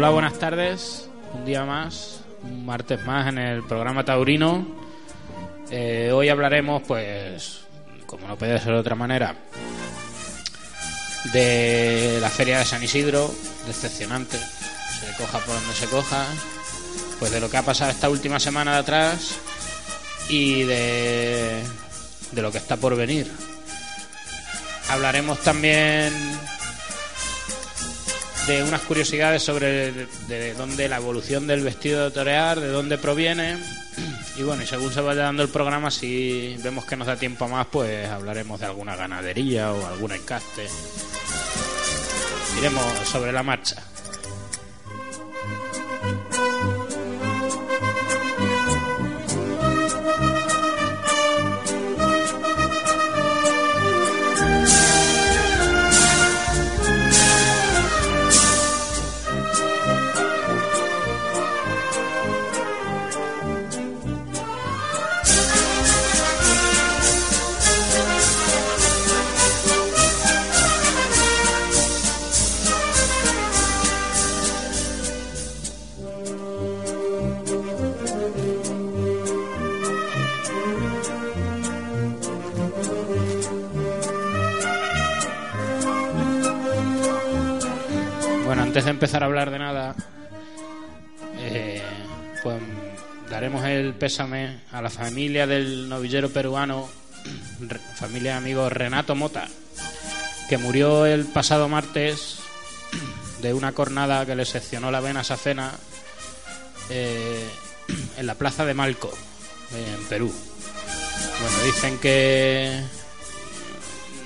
Hola, buenas tardes. Un día más, un martes más en el programa Taurino. Eh, hoy hablaremos, pues, como no puede ser de otra manera, de la feria de San Isidro, decepcionante, se coja por donde se coja, pues de lo que ha pasado esta última semana de atrás y de, de lo que está por venir. Hablaremos también unas curiosidades sobre de, de dónde la evolución del vestido de torear, de dónde proviene. Y bueno, y según se vaya dando el programa, si vemos que nos da tiempo más, pues hablaremos de alguna ganadería o algún encaste. Iremos sobre la marcha. Pésame a la familia del novillero peruano, familia de amigos Renato Mota, que murió el pasado martes de una cornada que le seccionó la vena safena eh, en la plaza de Malco, en Perú. Bueno, dicen que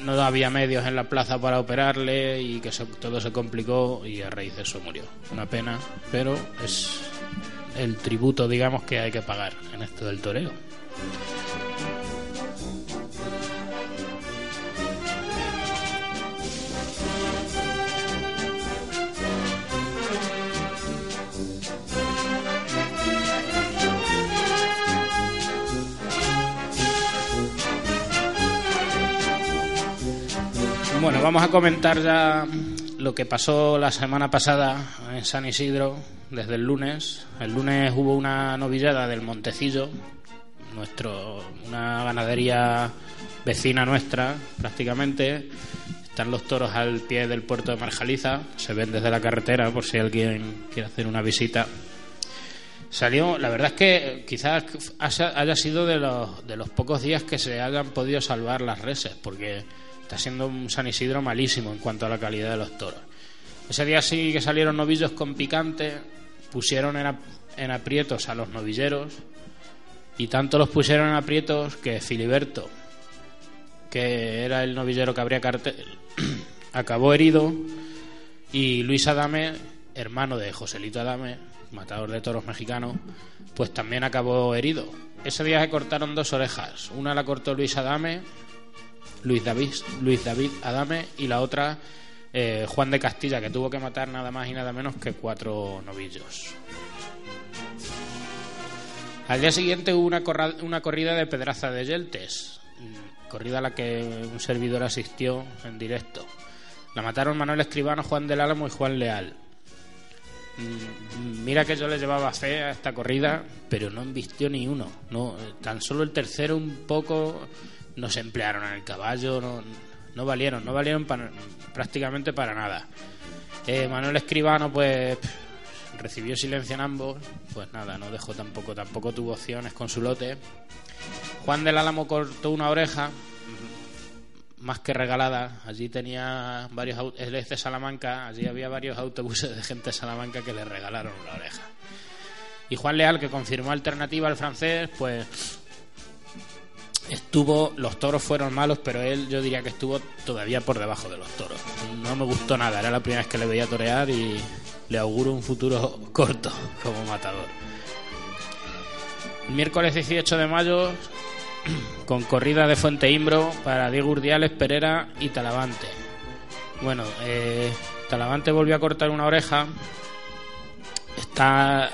no había medios en la plaza para operarle y que todo se complicó y a raíz de eso murió. Una pena, pero es el tributo, digamos, que hay que pagar en esto del toreo. Bueno, vamos a comentar ya lo que pasó la semana pasada en San Isidro, desde el lunes. El lunes hubo una novillada del Montecillo, nuestro, una ganadería vecina nuestra, prácticamente. Están los toros al pie del puerto de Marjaliza, se ven desde la carretera por si alguien quiere hacer una visita. Salió, la verdad es que quizás haya sido de los, de los pocos días que se hayan podido salvar las reses, porque está siendo un San Isidro malísimo en cuanto a la calidad de los toros. Ese día sí que salieron novillos con picante, pusieron en, ap- en aprietos a los novilleros, y tanto los pusieron en aprietos que Filiberto, que era el novillero que abría cartel, acabó herido, y Luis Adame, hermano de Joselito Adame, matador de toros mexicano, pues también acabó herido. Ese día se cortaron dos orejas. Una la cortó Luis Adame, Luis David, Luis David Adame, y la otra eh, Juan de Castilla, que tuvo que matar nada más y nada menos que cuatro novillos. Al día siguiente hubo una, corra- una corrida de Pedraza de Yeltes, mm, corrida a la que un servidor asistió en directo. La mataron Manuel Escribano, Juan del Álamo y Juan Leal. Mm, mira que yo le llevaba fe a esta corrida, pero no embistió ni uno. No, tan solo el tercero un poco no se emplearon en el caballo, no, no valieron, no valieron prácticamente para nada. Eh, Manuel Escribano, pues recibió silencio en ambos, pues nada, no dejó tampoco, tampoco tuvo opciones con su lote. Juan del Álamo cortó una oreja, más que regalada. Allí tenía varios, él es de Salamanca, allí había varios autobuses de gente de Salamanca que le regalaron la oreja. Y Juan Leal, que confirmó alternativa al francés, pues estuvo, los toros fueron malos, pero él yo diría que estuvo todavía por debajo de los toros. No me gustó nada, era la primera vez que le veía torear y le auguro un futuro corto como matador. Miércoles 18 de mayo con corrida de Fuente Imbro para Diego Urdiales, Pereira y Talavante. Bueno, eh, Talavante volvió a cortar una oreja. Está,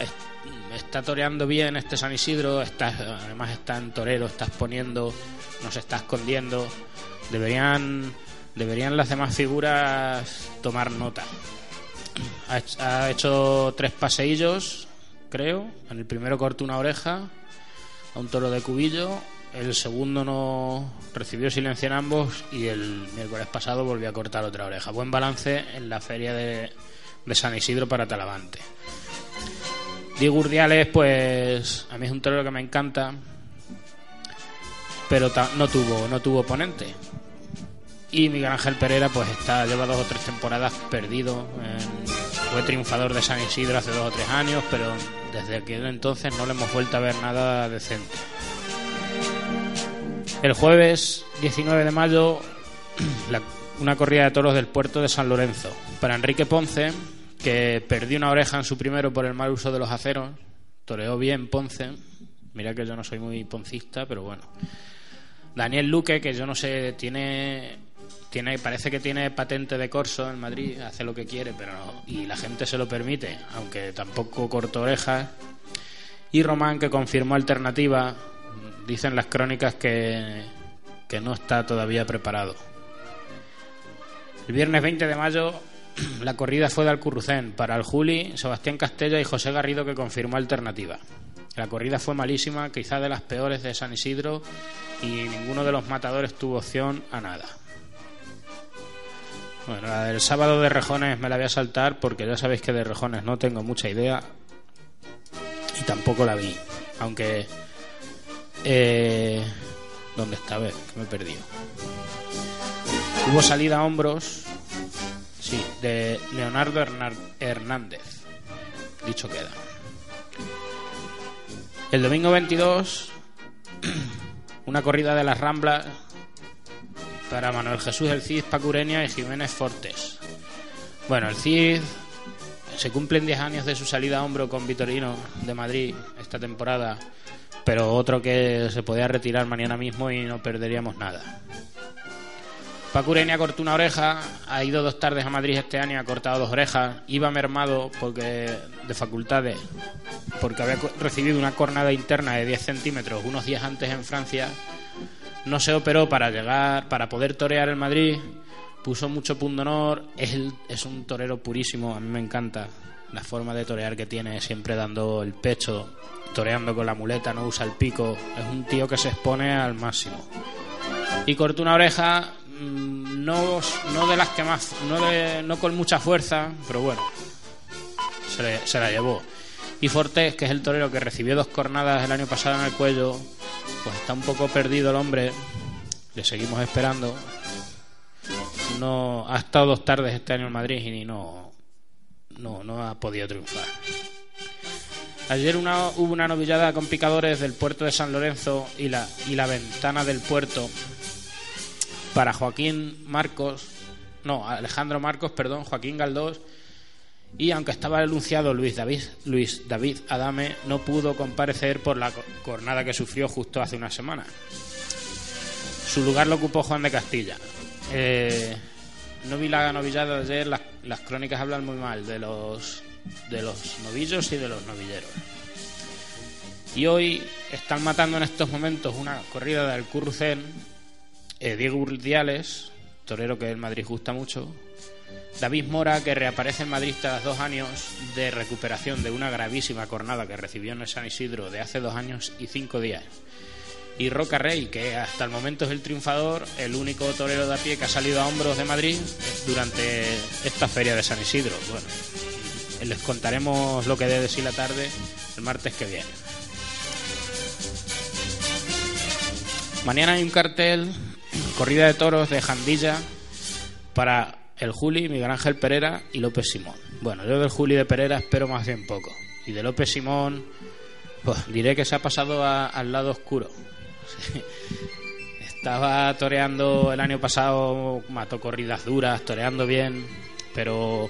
está toreando bien este San Isidro. Está, además está en torero, está exponiendo, no se está escondiendo. Deberían, deberían las demás figuras tomar nota. Ha, hecho tres paseillos, creo. En el primero cortó una oreja a un toro de cubillo el segundo no recibió silencio en ambos y el miércoles pasado volvió a cortar otra oreja. Buen balance en la feria de, San Isidro para Talavante. Diego Urdiales, pues a mí es un torero que me encanta, pero no tuvo, no tuvo oponente. Y Miguel Ángel Pereira, pues está, lleva dos o tres temporadas perdido. fue triunfador de San Isidro hace dos o tres años, pero desde aquel entonces no le hemos vuelto a ver nada decente. El jueves 19 de mayo, una corrida de toros del puerto de San Lorenzo. Para Enrique Ponce, que perdió una oreja en su primero por el mal uso de los aceros, toreó bien Ponce. Mira que yo no soy muy poncista, pero bueno. Daniel Luque, que yo no sé, tiene, tiene, parece que tiene patente de corso en Madrid, hace lo que quiere, pero y la gente se lo permite, aunque tampoco cortó orejas. Y Román, que confirmó alternativa dicen las crónicas que, que no está todavía preparado. El viernes 20 de mayo la corrida fue de Alcurrucén para el Juli, Sebastián Castella y José Garrido que confirmó alternativa. La corrida fue malísima, quizá de las peores de San Isidro y ninguno de los matadores tuvo opción a nada. Bueno, la del sábado de Rejones me la voy a saltar porque ya sabéis que de Rejones no tengo mucha idea y tampoco la vi. Aunque eh, ¿Dónde está? A ver, que me he perdido. Hubo salida a hombros, sí, de Leonardo Hernández. Dicho queda. El domingo 22, una corrida de las Ramblas para Manuel Jesús El Cid Pacurenia y Jiménez Fortes. Bueno, el Cid se cumplen 10 años de su salida a hombro con Vitorino de Madrid esta temporada pero otro que se podía retirar mañana mismo y no perderíamos nada. Paco Urenia cortó una oreja, ha ido dos tardes a Madrid este año ha cortado dos orejas. Iba mermado porque de facultades, porque había recibido una cornada interna de 10 centímetros unos días antes en Francia. No se operó para llegar, para poder torear en Madrid. Puso mucho punto honor. Es, es un torero purísimo, a mí me encanta la forma de torear que tiene, siempre dando el pecho, toreando con la muleta, no usa el pico. Es un tío que se expone al máximo. Y cortó una oreja, no, no de las que más, no, de, no con mucha fuerza, pero bueno, se, se la llevó. Y Fortés, que es el torero que recibió dos cornadas el año pasado en el cuello, pues está un poco perdido el hombre. Le seguimos esperando. No ha estado dos tardes este año en Madrid y no, no, no ha podido triunfar. Ayer una, hubo una novillada con picadores del puerto de San Lorenzo y la, y la ventana del puerto para Joaquín Marcos, no, Alejandro Marcos, perdón, Joaquín Galdós. Y aunque estaba denunciado Luis David, Luis David Adame, no pudo comparecer por la cornada que sufrió justo hace una semana. Su lugar lo ocupó Juan de Castilla. Eh, no vi la novillada de ayer, las, las crónicas hablan muy mal de los de los novillos y de los novilleros. Y hoy están matando en estos momentos una corrida del Currucén eh, Diego Urdiales, torero que el Madrid gusta mucho, David Mora, que reaparece en Madrid tras dos años de recuperación de una gravísima cornada que recibió en San Isidro de hace dos años y cinco días. Y Roca Rey, que hasta el momento es el triunfador, el único torero de a pie que ha salido a hombros de Madrid durante esta feria de San Isidro. Bueno, les contaremos lo que dé de sí la tarde el martes que viene. Mañana hay un cartel, corrida de toros de Jandilla para el Juli, Miguel Ángel Pereira y López Simón. Bueno, yo del Juli de Pereira espero más bien poco. Y de López Simón, pues diré que se ha pasado al lado oscuro. Estaba toreando el año pasado, mató corridas duras, toreando bien, pero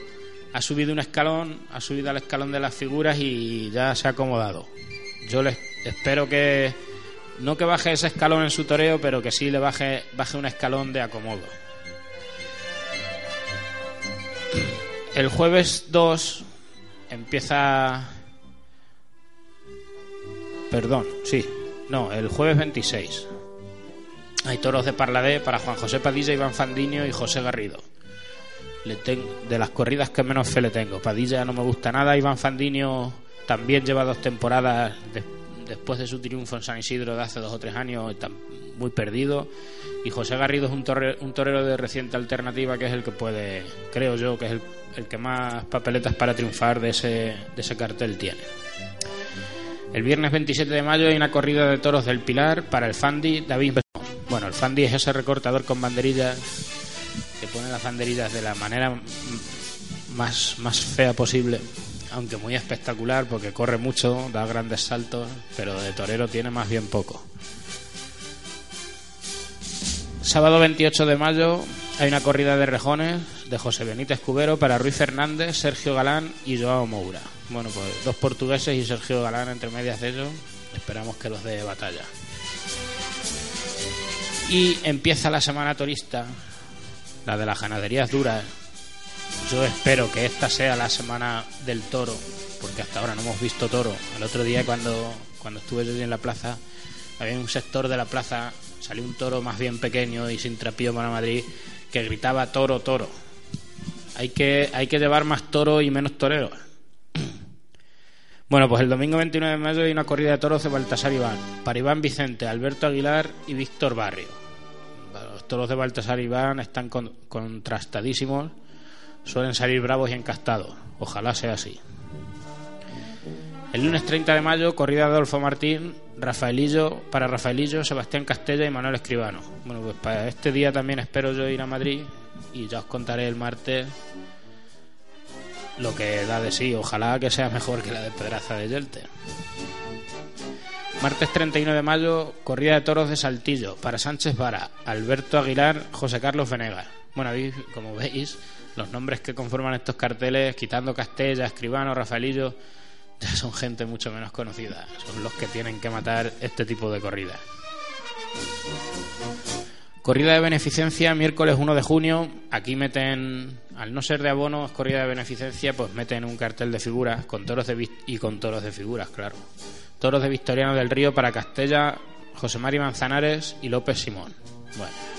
ha subido un escalón, ha subido al escalón de las figuras y ya se ha acomodado. Yo les espero que no que baje ese escalón en su toreo, pero que sí le baje, baje un escalón de acomodo. El jueves 2 empieza... Perdón, sí. No, el jueves 26. Hay toros de Parladé para Juan José Padilla, Iván Fandiño y José Garrido. Le de las corridas que menos fe le tengo. Padilla no me gusta nada. Iván Fandiño también lleva dos temporadas después de su triunfo en San Isidro de hace dos o tres años. Está muy perdido. Y José Garrido es un, un torero de reciente alternativa que es el que puede, creo yo, que es el el que más papeletas para triunfar de ese, de ese cartel tiene. El viernes 27 de mayo hay una corrida de toros del Pilar para el Fandi David Bueno, el Fandi es ese recortador con banderillas que pone las banderillas de la manera más, más fea posible, aunque muy espectacular porque corre mucho, da grandes saltos, pero de torero tiene más bien poco. Sábado 28 de mayo hay una corrida de rejones de José Benítez Cubero para Ruiz Fernández, Sergio Galán y Joao Moura. Bueno, pues dos portugueses y Sergio Galán entre medias de ellos. Esperamos que los dé batalla. Y empieza la semana turista, la de las ganaderías duras. Yo espero que esta sea la semana del toro, porque hasta ahora no hemos visto toro. El otro día cuando, cuando estuve yo en la plaza, había un sector de la plaza, salió un toro más bien pequeño y sin trapío para Madrid que gritaba toro, toro. Hay que, hay que llevar más toro y menos toreros. Bueno, pues el domingo 29 de mayo hay una corrida de toros de Baltasar Iván, para Iván Vicente, Alberto Aguilar y Víctor Barrio. Los toros de Baltasar Iván están contrastadísimos, suelen salir bravos y encastados. Ojalá sea así. El lunes 30 de mayo, corrida de Adolfo Martín, Rafaelillo, para Rafaelillo, Sebastián Castella y Manuel Escribano. Bueno, pues para este día también espero yo ir a Madrid y ya os contaré el martes lo que da de sí. Ojalá que sea mejor que la de Pedraza de Yelte. Martes 31 de mayo, corrida de toros de Saltillo para Sánchez Vara, Alberto Aguilar, José Carlos Venegas. Bueno, como veis, los nombres que conforman estos carteles, quitando Castella, Escribano, Rafaelillo, ya son gente mucho menos conocida. Son los que tienen que matar este tipo de corridas. Corrida de beneficencia, miércoles 1 de junio. Aquí meten, al no ser de abono, es corrida de beneficencia, pues meten un cartel de figuras con toros de y con toros de figuras, claro. Toros de Victoriano del Río para Castella, José Mari Manzanares y López Simón. Bueno.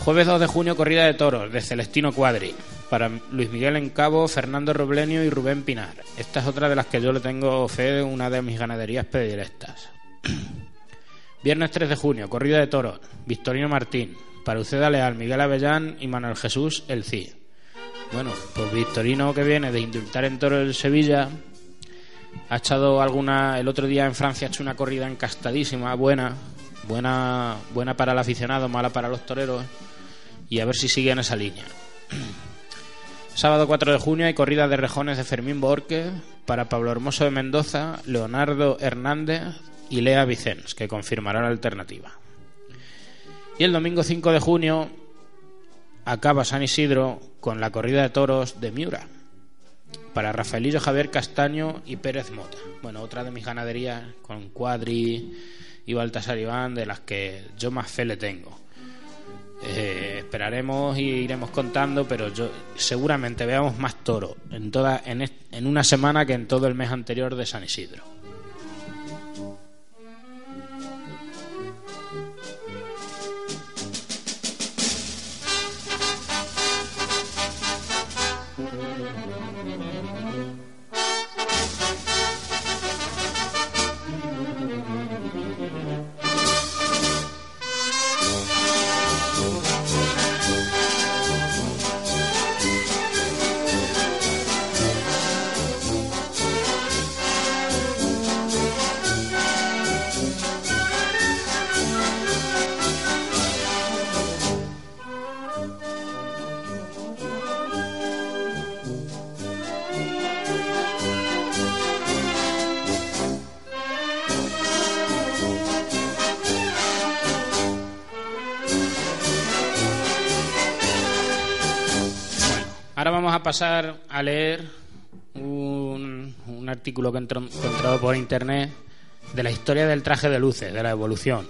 Jueves 2 de junio, corrida de toros de Celestino Cuadri para Luis Miguel Encabo, Fernando Roblenio y Rubén Pinar. Esta es otra de las que yo le tengo fe, una de mis ganaderías predilectas. Viernes 3 de junio, corrida de toros, Victorino Martín, para Uceda Leal, Miguel Avellán y Manuel Jesús El Cid. Bueno, pues Victorino que viene de indultar en toro el Sevilla, ha echado alguna, el otro día en Francia ha hecho una corrida encastadísima, buena, buena, buena para el aficionado, mala para los toreros, y a ver si sigue en esa línea. Sábado 4 de junio hay corrida de rejones de Fermín Borque para Pablo Hermoso de Mendoza, Leonardo Hernández y Lea Vicens, que confirmará la alternativa. Y el domingo 5 de junio acaba San Isidro con la corrida de toros de Miura para Rafaelillo Javier Castaño y Pérez Mota. Bueno, otra de mis ganaderías con Cuadri y Baltasar Iván de las que yo más fe le tengo. Eh, esperaremos y iremos contando, pero yo seguramente veamos más toro en toda en, en una semana que en todo el mes anterior de San Isidro. Pasar a leer un, un artículo que he encontrado por internet de la historia del traje de luces, de la evolución.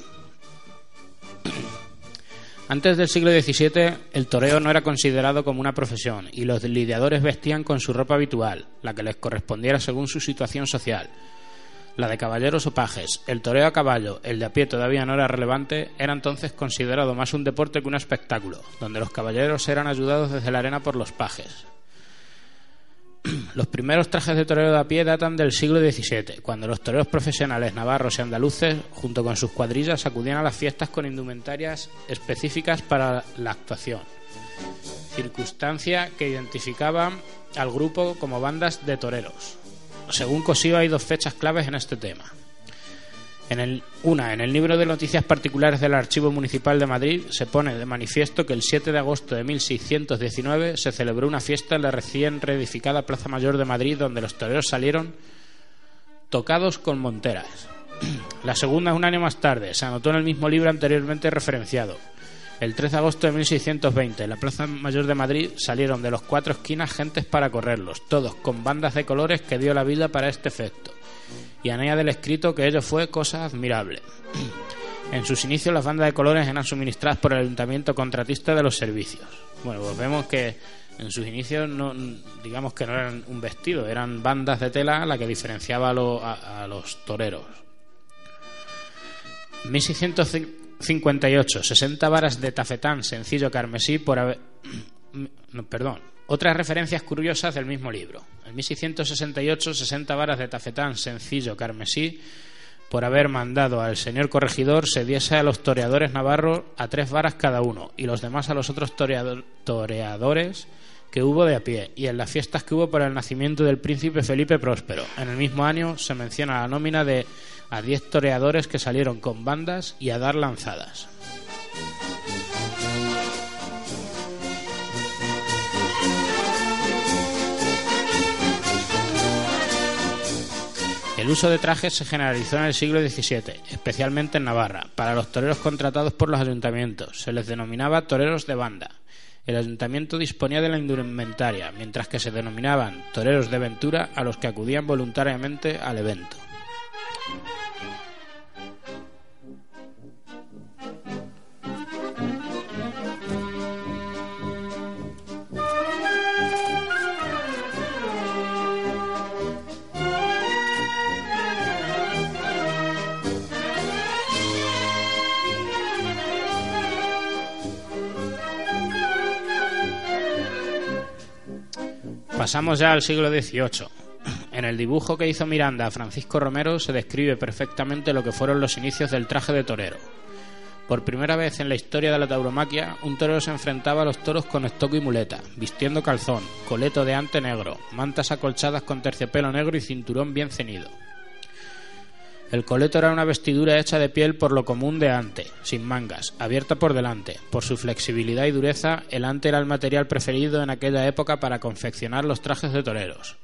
Antes del siglo XVII, el toreo no era considerado como una profesión y los lidiadores vestían con su ropa habitual, la que les correspondiera según su situación social. La de caballeros o pajes, el toreo a caballo, el de a pie todavía no era relevante, era entonces considerado más un deporte que un espectáculo, donde los caballeros eran ayudados desde la arena por los pajes. Los primeros trajes de torero de a pie datan del siglo XVII, cuando los toreros profesionales navarros y andaluces, junto con sus cuadrillas, acudían a las fiestas con indumentarias específicas para la actuación, circunstancia que identificaba al grupo como bandas de toreros. Según Cosío hay dos fechas claves en este tema. En el, una, en el libro de noticias particulares del Archivo Municipal de Madrid se pone de manifiesto que el 7 de agosto de 1619 se celebró una fiesta en la recién reedificada Plaza Mayor de Madrid donde los toreros salieron tocados con monteras. La segunda, un año más tarde, se anotó en el mismo libro anteriormente referenciado. El 13 de agosto de 1620, en la Plaza Mayor de Madrid salieron de los cuatro esquinas gentes para correrlos, todos con bandas de colores que dio la vida para este efecto y añade del escrito que ello fue cosa admirable. En sus inicios las bandas de colores eran suministradas por el ayuntamiento contratista de los servicios. Bueno, pues vemos que en sus inicios no, digamos que no eran un vestido, eran bandas de tela la que diferenciaba a, los toreros. 1658, 60 varas de tafetán sencillo carmesí por haber... perdón, otras referencias curiosas del mismo libro. En 1668, 60 varas de tafetán sencillo carmesí por haber mandado al señor corregidor se diese a los toreadores navarros a tres varas cada uno y los demás a los otros toreadores que hubo de a pie y en las fiestas que hubo por el nacimiento del príncipe Felipe Próspero. En el mismo año se menciona la nómina de a diez toreadores que salieron con bandas y a dar lanzadas. El uso de trajes se generalizó en el siglo XVII, especialmente en Navarra, para los toreros contratados por los ayuntamientos. Se les denominaba toreros de banda. El ayuntamiento disponía de la indumentaria, mientras que se denominaban toreros de ventura a los que acudían voluntariamente al evento. Pasamos ya al siglo XVIII. En el dibujo que hizo Miranda a Francisco Romero se describe perfectamente lo que fueron los inicios del traje de torero. Por primera vez en la historia de la tauromaquia, un torero se enfrentaba a los toros con estoco y muleta, vistiendo calzón, coleto de ante negro, mantas acolchadas con terciopelo negro y cinturón bien ceñido. El coleto era una vestidura hecha de piel por lo común de ante, sin mangas, abierta por delante. Por su flexibilidad y dureza, el ante era el material preferido en aquella época para confeccionar los trajes de toreros.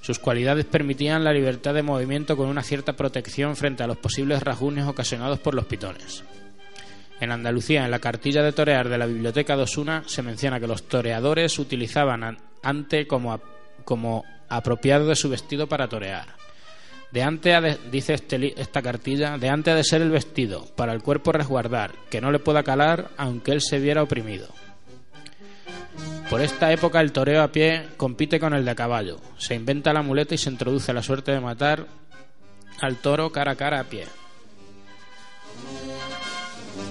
Sus cualidades permitían la libertad de movimiento con una cierta protección frente a los posibles rasguños ocasionados por los pitones. En Andalucía, en la cartilla de torear de la Biblioteca de Osuna, se menciona que los toreadores utilizaban ante como, como apropiado de su vestido para torear. De antes, dice este esta cartilla, de antes de ser el vestido, para el cuerpo resguardar, que no le pueda calar aunque él se viera oprimido. Por esta época el toreo a pie compite con el de a caballo. Se inventa la muleta y se introduce la suerte de matar al toro cara a cara a pie.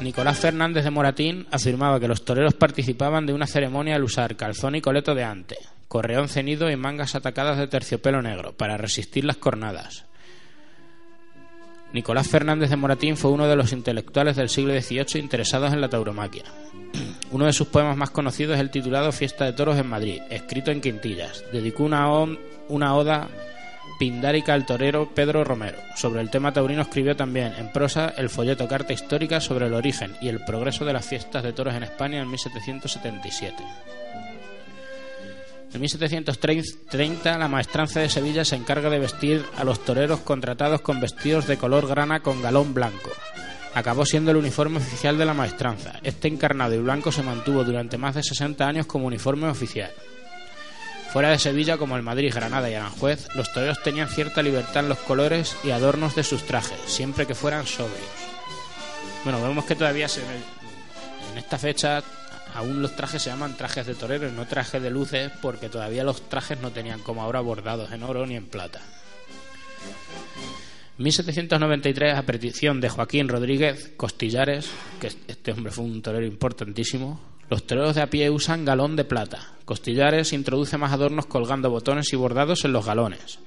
Nicolás Fernández de Moratín afirmaba que los toreros participaban de una ceremonia al usar calzón y coleto de ante, correón cenido y mangas atacadas de terciopelo negro para resistir las cornadas. Nicolás Fernández de Moratín fue uno de los intelectuales del siglo XVIII interesados en la tauromaquia. Uno de sus poemas más conocidos es el titulado Fiesta de Toros en Madrid, escrito en quintillas. Dedicó una, una oda pindárica al torero Pedro Romero. Sobre el tema taurino escribió también en prosa el folleto Carta Histórica sobre el origen y el progreso de las fiestas de toros en España en 1777. En 1730 la maestranza de Sevilla se encarga de vestir a los toreros contratados con vestidos de color grana con galón blanco. Acabó siendo el uniforme oficial de la maestranza. Este encarnado y blanco se mantuvo durante más de 60 años como uniforme oficial. Fuera de Sevilla, como el Madrid, Granada y Aranjuez, los toreros tenían cierta libertad en los colores y adornos de sus trajes, siempre que fueran sobrios. Bueno, vemos que todavía se, en esta fecha aún los trajes se llaman trajes de toreros, no trajes de luces, porque todavía los trajes no tenían como ahora bordados en oro ni en plata. 1793, a petición de Joaquín Rodríguez Costillares, que este hombre fue un torero importantísimo, los toreros de a pie usan galón de plata. Costillares introduce más adornos colgando botones y bordados en los galones.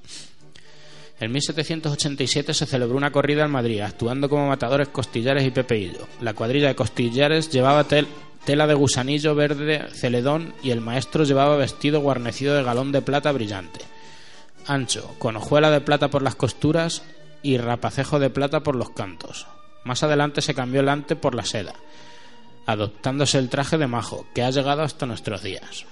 En 1787 se celebró una corrida en Madrid, actuando como matadores Costillares y Pepeillo. La cuadrilla de Costillares llevaba tela de gusanillo verde celedón y el maestro llevaba vestido guarnecido de galón de plata brillante. Ancho, con hojuela de plata por las costuras y rapacejo de plata por los cantos. Más adelante se cambió el ante por la seda, adoptándose el traje de majo, que ha llegado hasta nuestros días.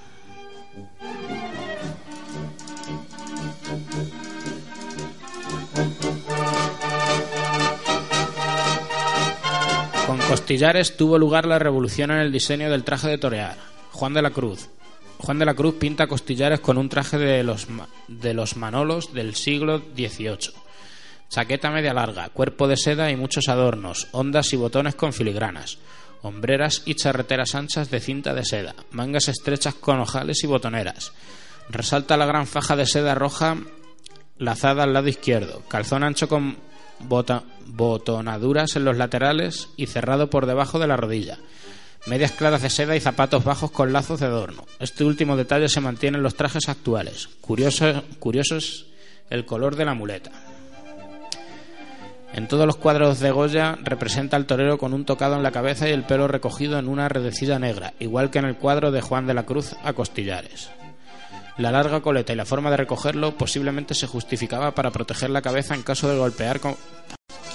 Costillares tuvo lugar la revolución en el diseño del traje de torear. Juan de la Cruz. Juan de la Cruz pinta Costillares con un traje de los, de los Manolos del siglo XVIII Chaqueta media larga, cuerpo de seda y muchos adornos, ondas y botones con filigranas, hombreras y charreteras anchas de cinta de seda, mangas estrechas con ojales y botoneras. Resalta la gran faja de seda roja lazada al lado izquierdo, calzón ancho con botonaduras en los laterales y cerrado por debajo de la rodilla. Medias claras de seda y zapatos bajos con lazos de adorno. Este último detalle se mantiene en los trajes actuales. Curioso, curioso es el color de la muleta. En todos los cuadros de Goya representa al torero con un tocado en la cabeza y el pelo recogido en una redecilla negra, igual que en el cuadro de Juan de la Cruz a Costillares. La larga coleta y la forma de recogerlo posiblemente se justificaba para proteger la cabeza en caso de golpear con...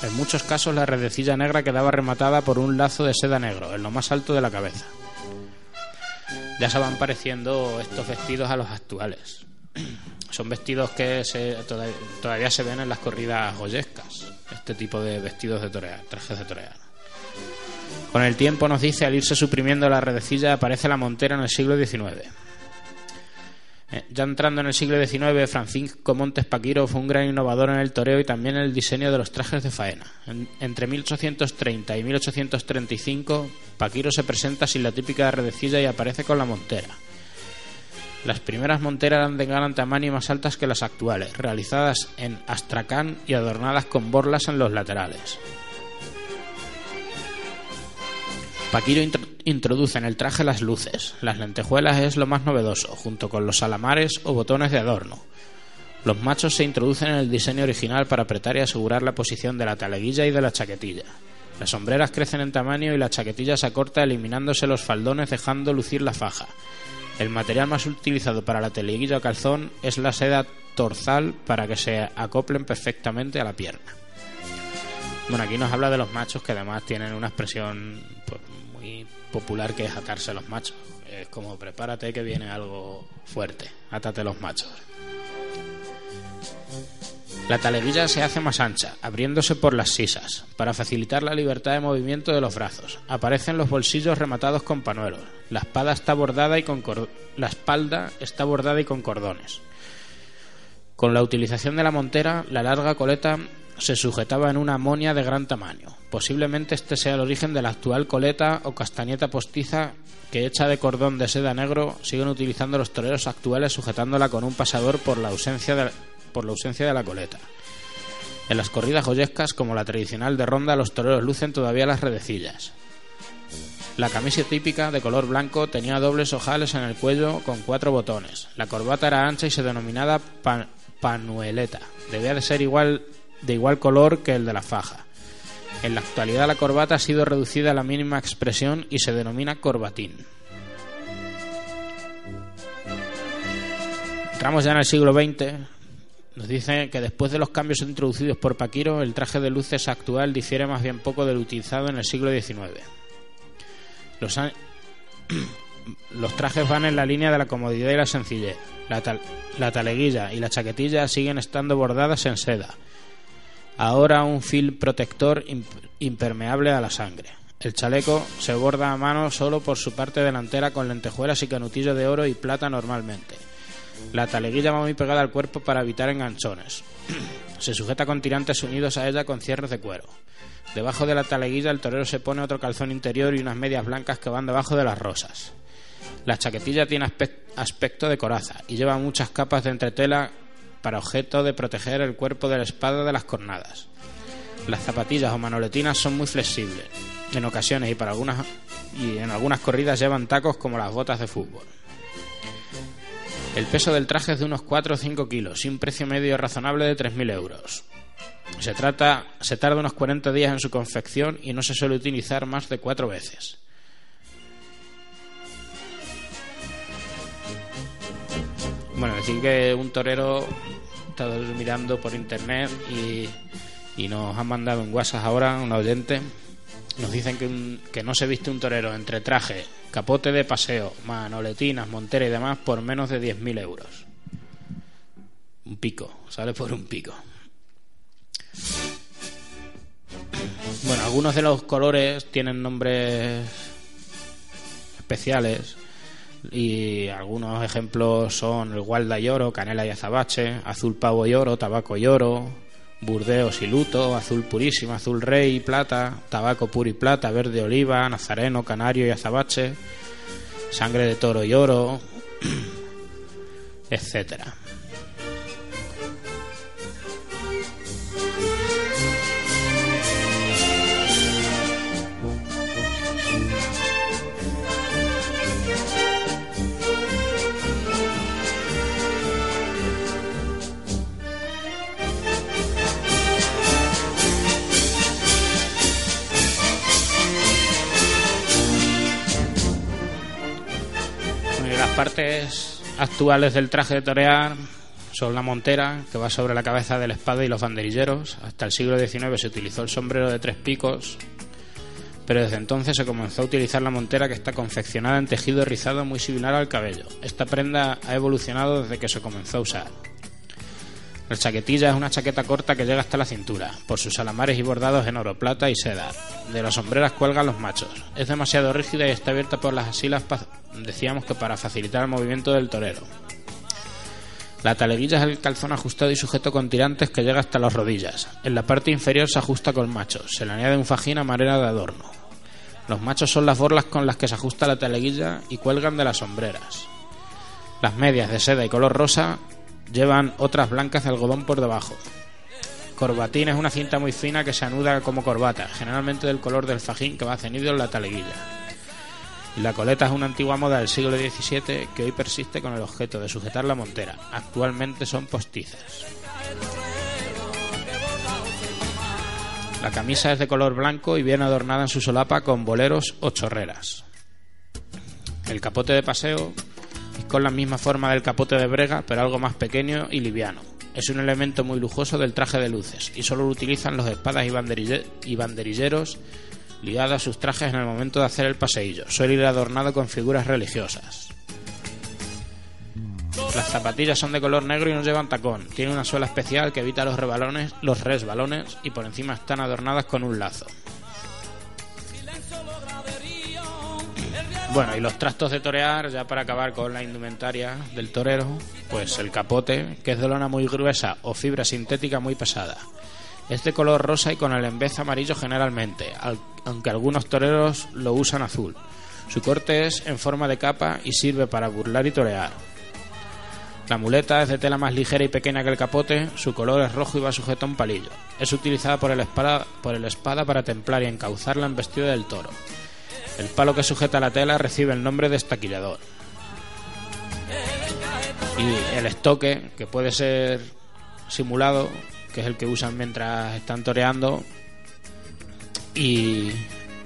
En muchos casos la redecilla negra quedaba rematada por un lazo de seda negro en lo más alto de la cabeza. Ya se van pareciendo estos vestidos a los actuales. Son vestidos que todavía se ven en las corridas goyescas este tipo de vestidos de torear, trajes de torear. Con el tiempo, nos dice, al irse suprimiendo la redecilla, aparece la montera en el siglo XIX. Eh, ya entrando en el siglo XIX, Francisco Montes Paquiro fue un gran innovador en el toreo y también en el diseño de los trajes de faena. entre 1830 y 1835, Paquiro se presenta sin la típica redecilla y aparece con la montera. Las primeras monteras eran de gran tamaño y más altas que las actuales, realizadas en astracán y adornadas con borlas en los laterales. Paquiro introduce en el traje las luces. Las lentejuelas es lo más novedoso, junto con los alamares o botones de adorno. Los machos se introducen en el diseño original para apretar y asegurar la posición de la taleguilla y de la chaquetilla. Las sombreras crecen en tamaño y la chaquetilla se acorta eliminándose los faldones dejando lucir la faja. El material más utilizado para la teleguilla o calzón es la seda torzal para que se acoplen perfectamente a la pierna. Bueno, aquí nos habla de los machos que además tienen una expresión pues, muy popular que es atarse los machos. Es como prepárate que viene algo fuerte, átate los machos. La talerilla se hace más ancha, abriéndose por las sisas, para facilitar la libertad de movimiento de los brazos. Aparecen los bolsillos rematados con panuelos. La espada está bordada y con la espalda está bordada y con cordones. Con la utilización de la montera, la larga coleta se sujetaba en una monia de gran tamaño. Posiblemente este sea el origen de la actual coleta o castañeta postiza que hecha de cordón de seda negro siguen utilizando los toreros actuales sujetándola con un pasador por la ausencia de por la ausencia de la coleta. En las corridas joyescas, como la tradicional de ronda, los toreros lucen todavía las redecillas. La camisa típica de color blanco tenía dobles ojales en el cuello con cuatro botones. La corbata era ancha y se denominaba panueleta. Debía de ser igual, de igual color que el de la faja. En la actualidad la corbata ha sido reducida a la mínima expresión y se denomina corbatín. Entramos ya en el siglo XX, nos dice que después de los cambios introducidos por Paquiro, el traje de luces actual difiere más bien poco del utilizado en el siglo XIX. Los, trajes van en la línea de la comodidad y la sencillez. La, la taleguilla y la chaquetilla siguen estando bordadas en seda. Ahora un fil protector impermeable a la sangre. El chaleco se borda a mano solo por su parte delantera con lentejuelas y canutillo de oro y plata normalmente. La taleguilla va muy pegada al cuerpo para evitar enganchones. se sujeta con tirantes unidos a ella con cierres de cuero. Debajo de la taleguilla el torero se pone otro calzón interior y unas medias blancas que van debajo de las rosas. La chaquetilla tiene aspecto de coraza y lleva muchas capas de entretela para objeto de proteger el cuerpo de la espada de las cornadas. Las zapatillas o manoletinas son muy flexibles. En ocasiones y para algunas y en algunas corridas llevan tacos como las botas de fútbol. El peso del traje es de unos 4 o 5 kilos y un precio medio razonable de 3.000 euros. Se, trata, se tarda unos 40 días en su confección y no se suele utilizar más de cuatro veces. Bueno, decir que un torero está mirando por internet y, y nos han mandado en WhatsApp ahora un oyente nos dicen que, que no se viste un torero entre traje, capote de paseo, manoletinas, montera y demás por menos de 10.000 euros. Un pico, sale por un pico. Bueno, algunos de los colores tienen nombres especiales y algunos ejemplos son el gualda y oro, canela y azabache, azul pavo y oro, tabaco y oro, burdeos y luto, azul purísimo, azul rey y plata, tabaco puro y plata, verde oliva, nazareno, canario y azabache, sangre de toro y oro, etcétera. Partes actuales del traje de torear son la montera, que va sobre la cabeza de la espada y los banderilleros. Hasta el siglo XIX se utilizó el sombrero de tres picos, pero desde entonces se comenzó a utilizar la montera que está confeccionada en tejido rizado muy similar al cabello. Esta prenda ha evolucionado desde que se comenzó a usar. La chaquetilla es una chaqueta corta que llega hasta la cintura, por sus alamares y bordados en oro, plata y seda. De las sombreras cuelgan los machos. Es demasiado rígida y está abierta por las asilas, decíamos que para facilitar el movimiento del torero. La taleguilla es el calzón ajustado y sujeto con tirantes que llega hasta las rodillas. En la parte inferior se ajusta con machos. Se le añade un fajín a manera de adorno. Los machos son las borlas con las que se ajusta la taleguilla y cuelgan de las sombreras. Las medias de seda y color rosa Llevan otras blancas de algodón por debajo. Corbatín es una cinta muy fina que se anuda como corbata, generalmente del color del fajín que va cenido en la taleguilla. La coleta es una antigua moda del siglo XVII que hoy persiste con el objeto de sujetar la montera. Actualmente son postizas. La camisa es de color blanco y viene adornada en su solapa con boleros o chorreras. El capote de paseo con la misma forma del capote de brega, pero algo más pequeño y liviano. Es un elemento muy lujoso del traje de luces y solo lo utilizan los espadas y, banderilleros ligados a sus trajes en el momento de hacer el paseillo. Suele ir adornado con figuras religiosas. Las zapatillas son de color negro y no llevan tacón. Tiene una suela especial que evita los, rebalones, los resbalones y por encima están adornadas con un lazo. Bueno, y los trastos de torear, ya para acabar con la indumentaria del torero, pues el capote, que es de lona muy gruesa o fibra sintética muy pesada. Es de color rosa y con el embez amarillo generalmente, aunque algunos toreros lo usan azul. Su corte es en forma de capa y sirve para burlar y torear. La muleta es de tela más ligera y pequeña que el capote, su color es rojo y va sujeto a un palillo. Es utilizada por el espada, por el espada para templar y encauzar la embestida del toro. El palo que sujeta la tela recibe el nombre de estaquillador. Y el estoque, que puede ser simulado, que es el que usan mientras están toreando, y,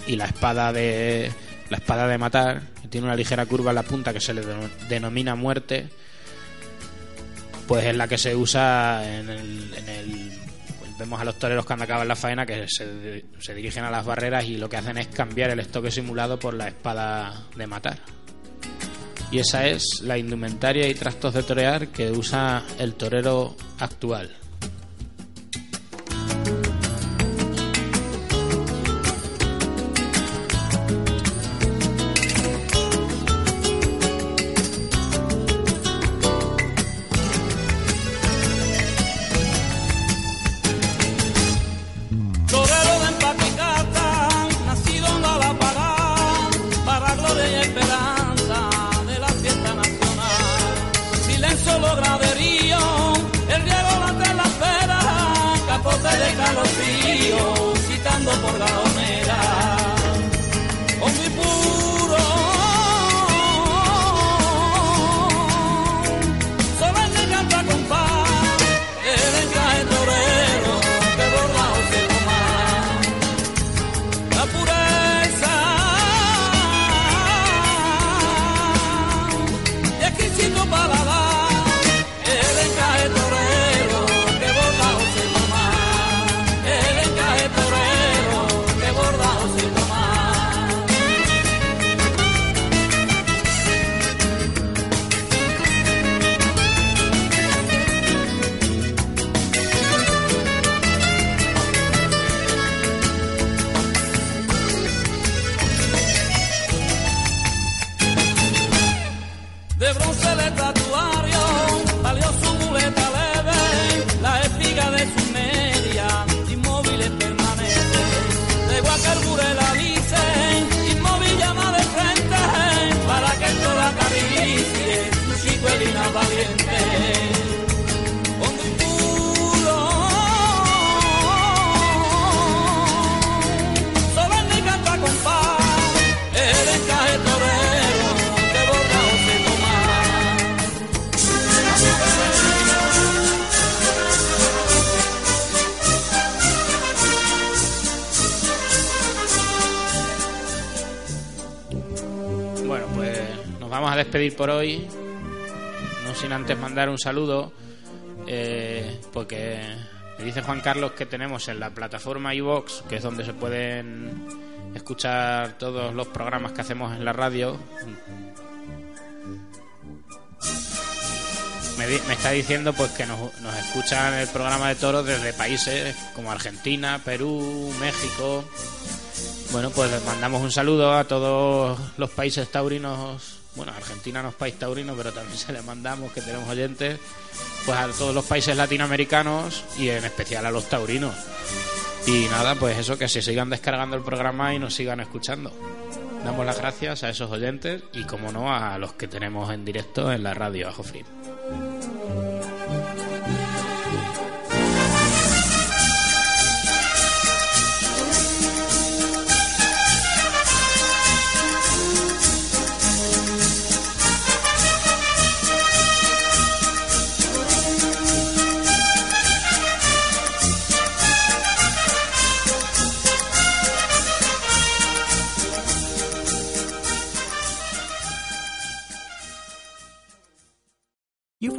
y la espada de la espada de matar, que tiene una ligera curva en la punta que se le denomina muerte, pues es la que se usa en el, en el vemos a los toreros cuando acaban la faena que se, se, dirigen a las barreras y lo que hacen es cambiar el estoque simulado por la espada de matar. Y esa es la indumentaria y trastos de torear que usa el torero actual. Despedir por hoy. No sin antes mandar un saludo. Eh, porque me dice Juan Carlos que tenemos en la plataforma iVox, que es donde se pueden escuchar todos los programas que hacemos en la radio. Me, está diciendo pues que nos, nos escuchan el programa de toros desde países como Argentina, Perú, México. Bueno, pues les mandamos un saludo a todos los países taurinos. Bueno, Argentina no es país taurino, pero también se le mandamos que tenemos oyentes. Pues a todos los países latinoamericanos y en especial a los taurinos. Y nada, pues eso, que se sigan descargando el programa y nos sigan escuchando. Damos las gracias a esos oyentes y, como no, a los que tenemos en directo en la radio Ajo Free.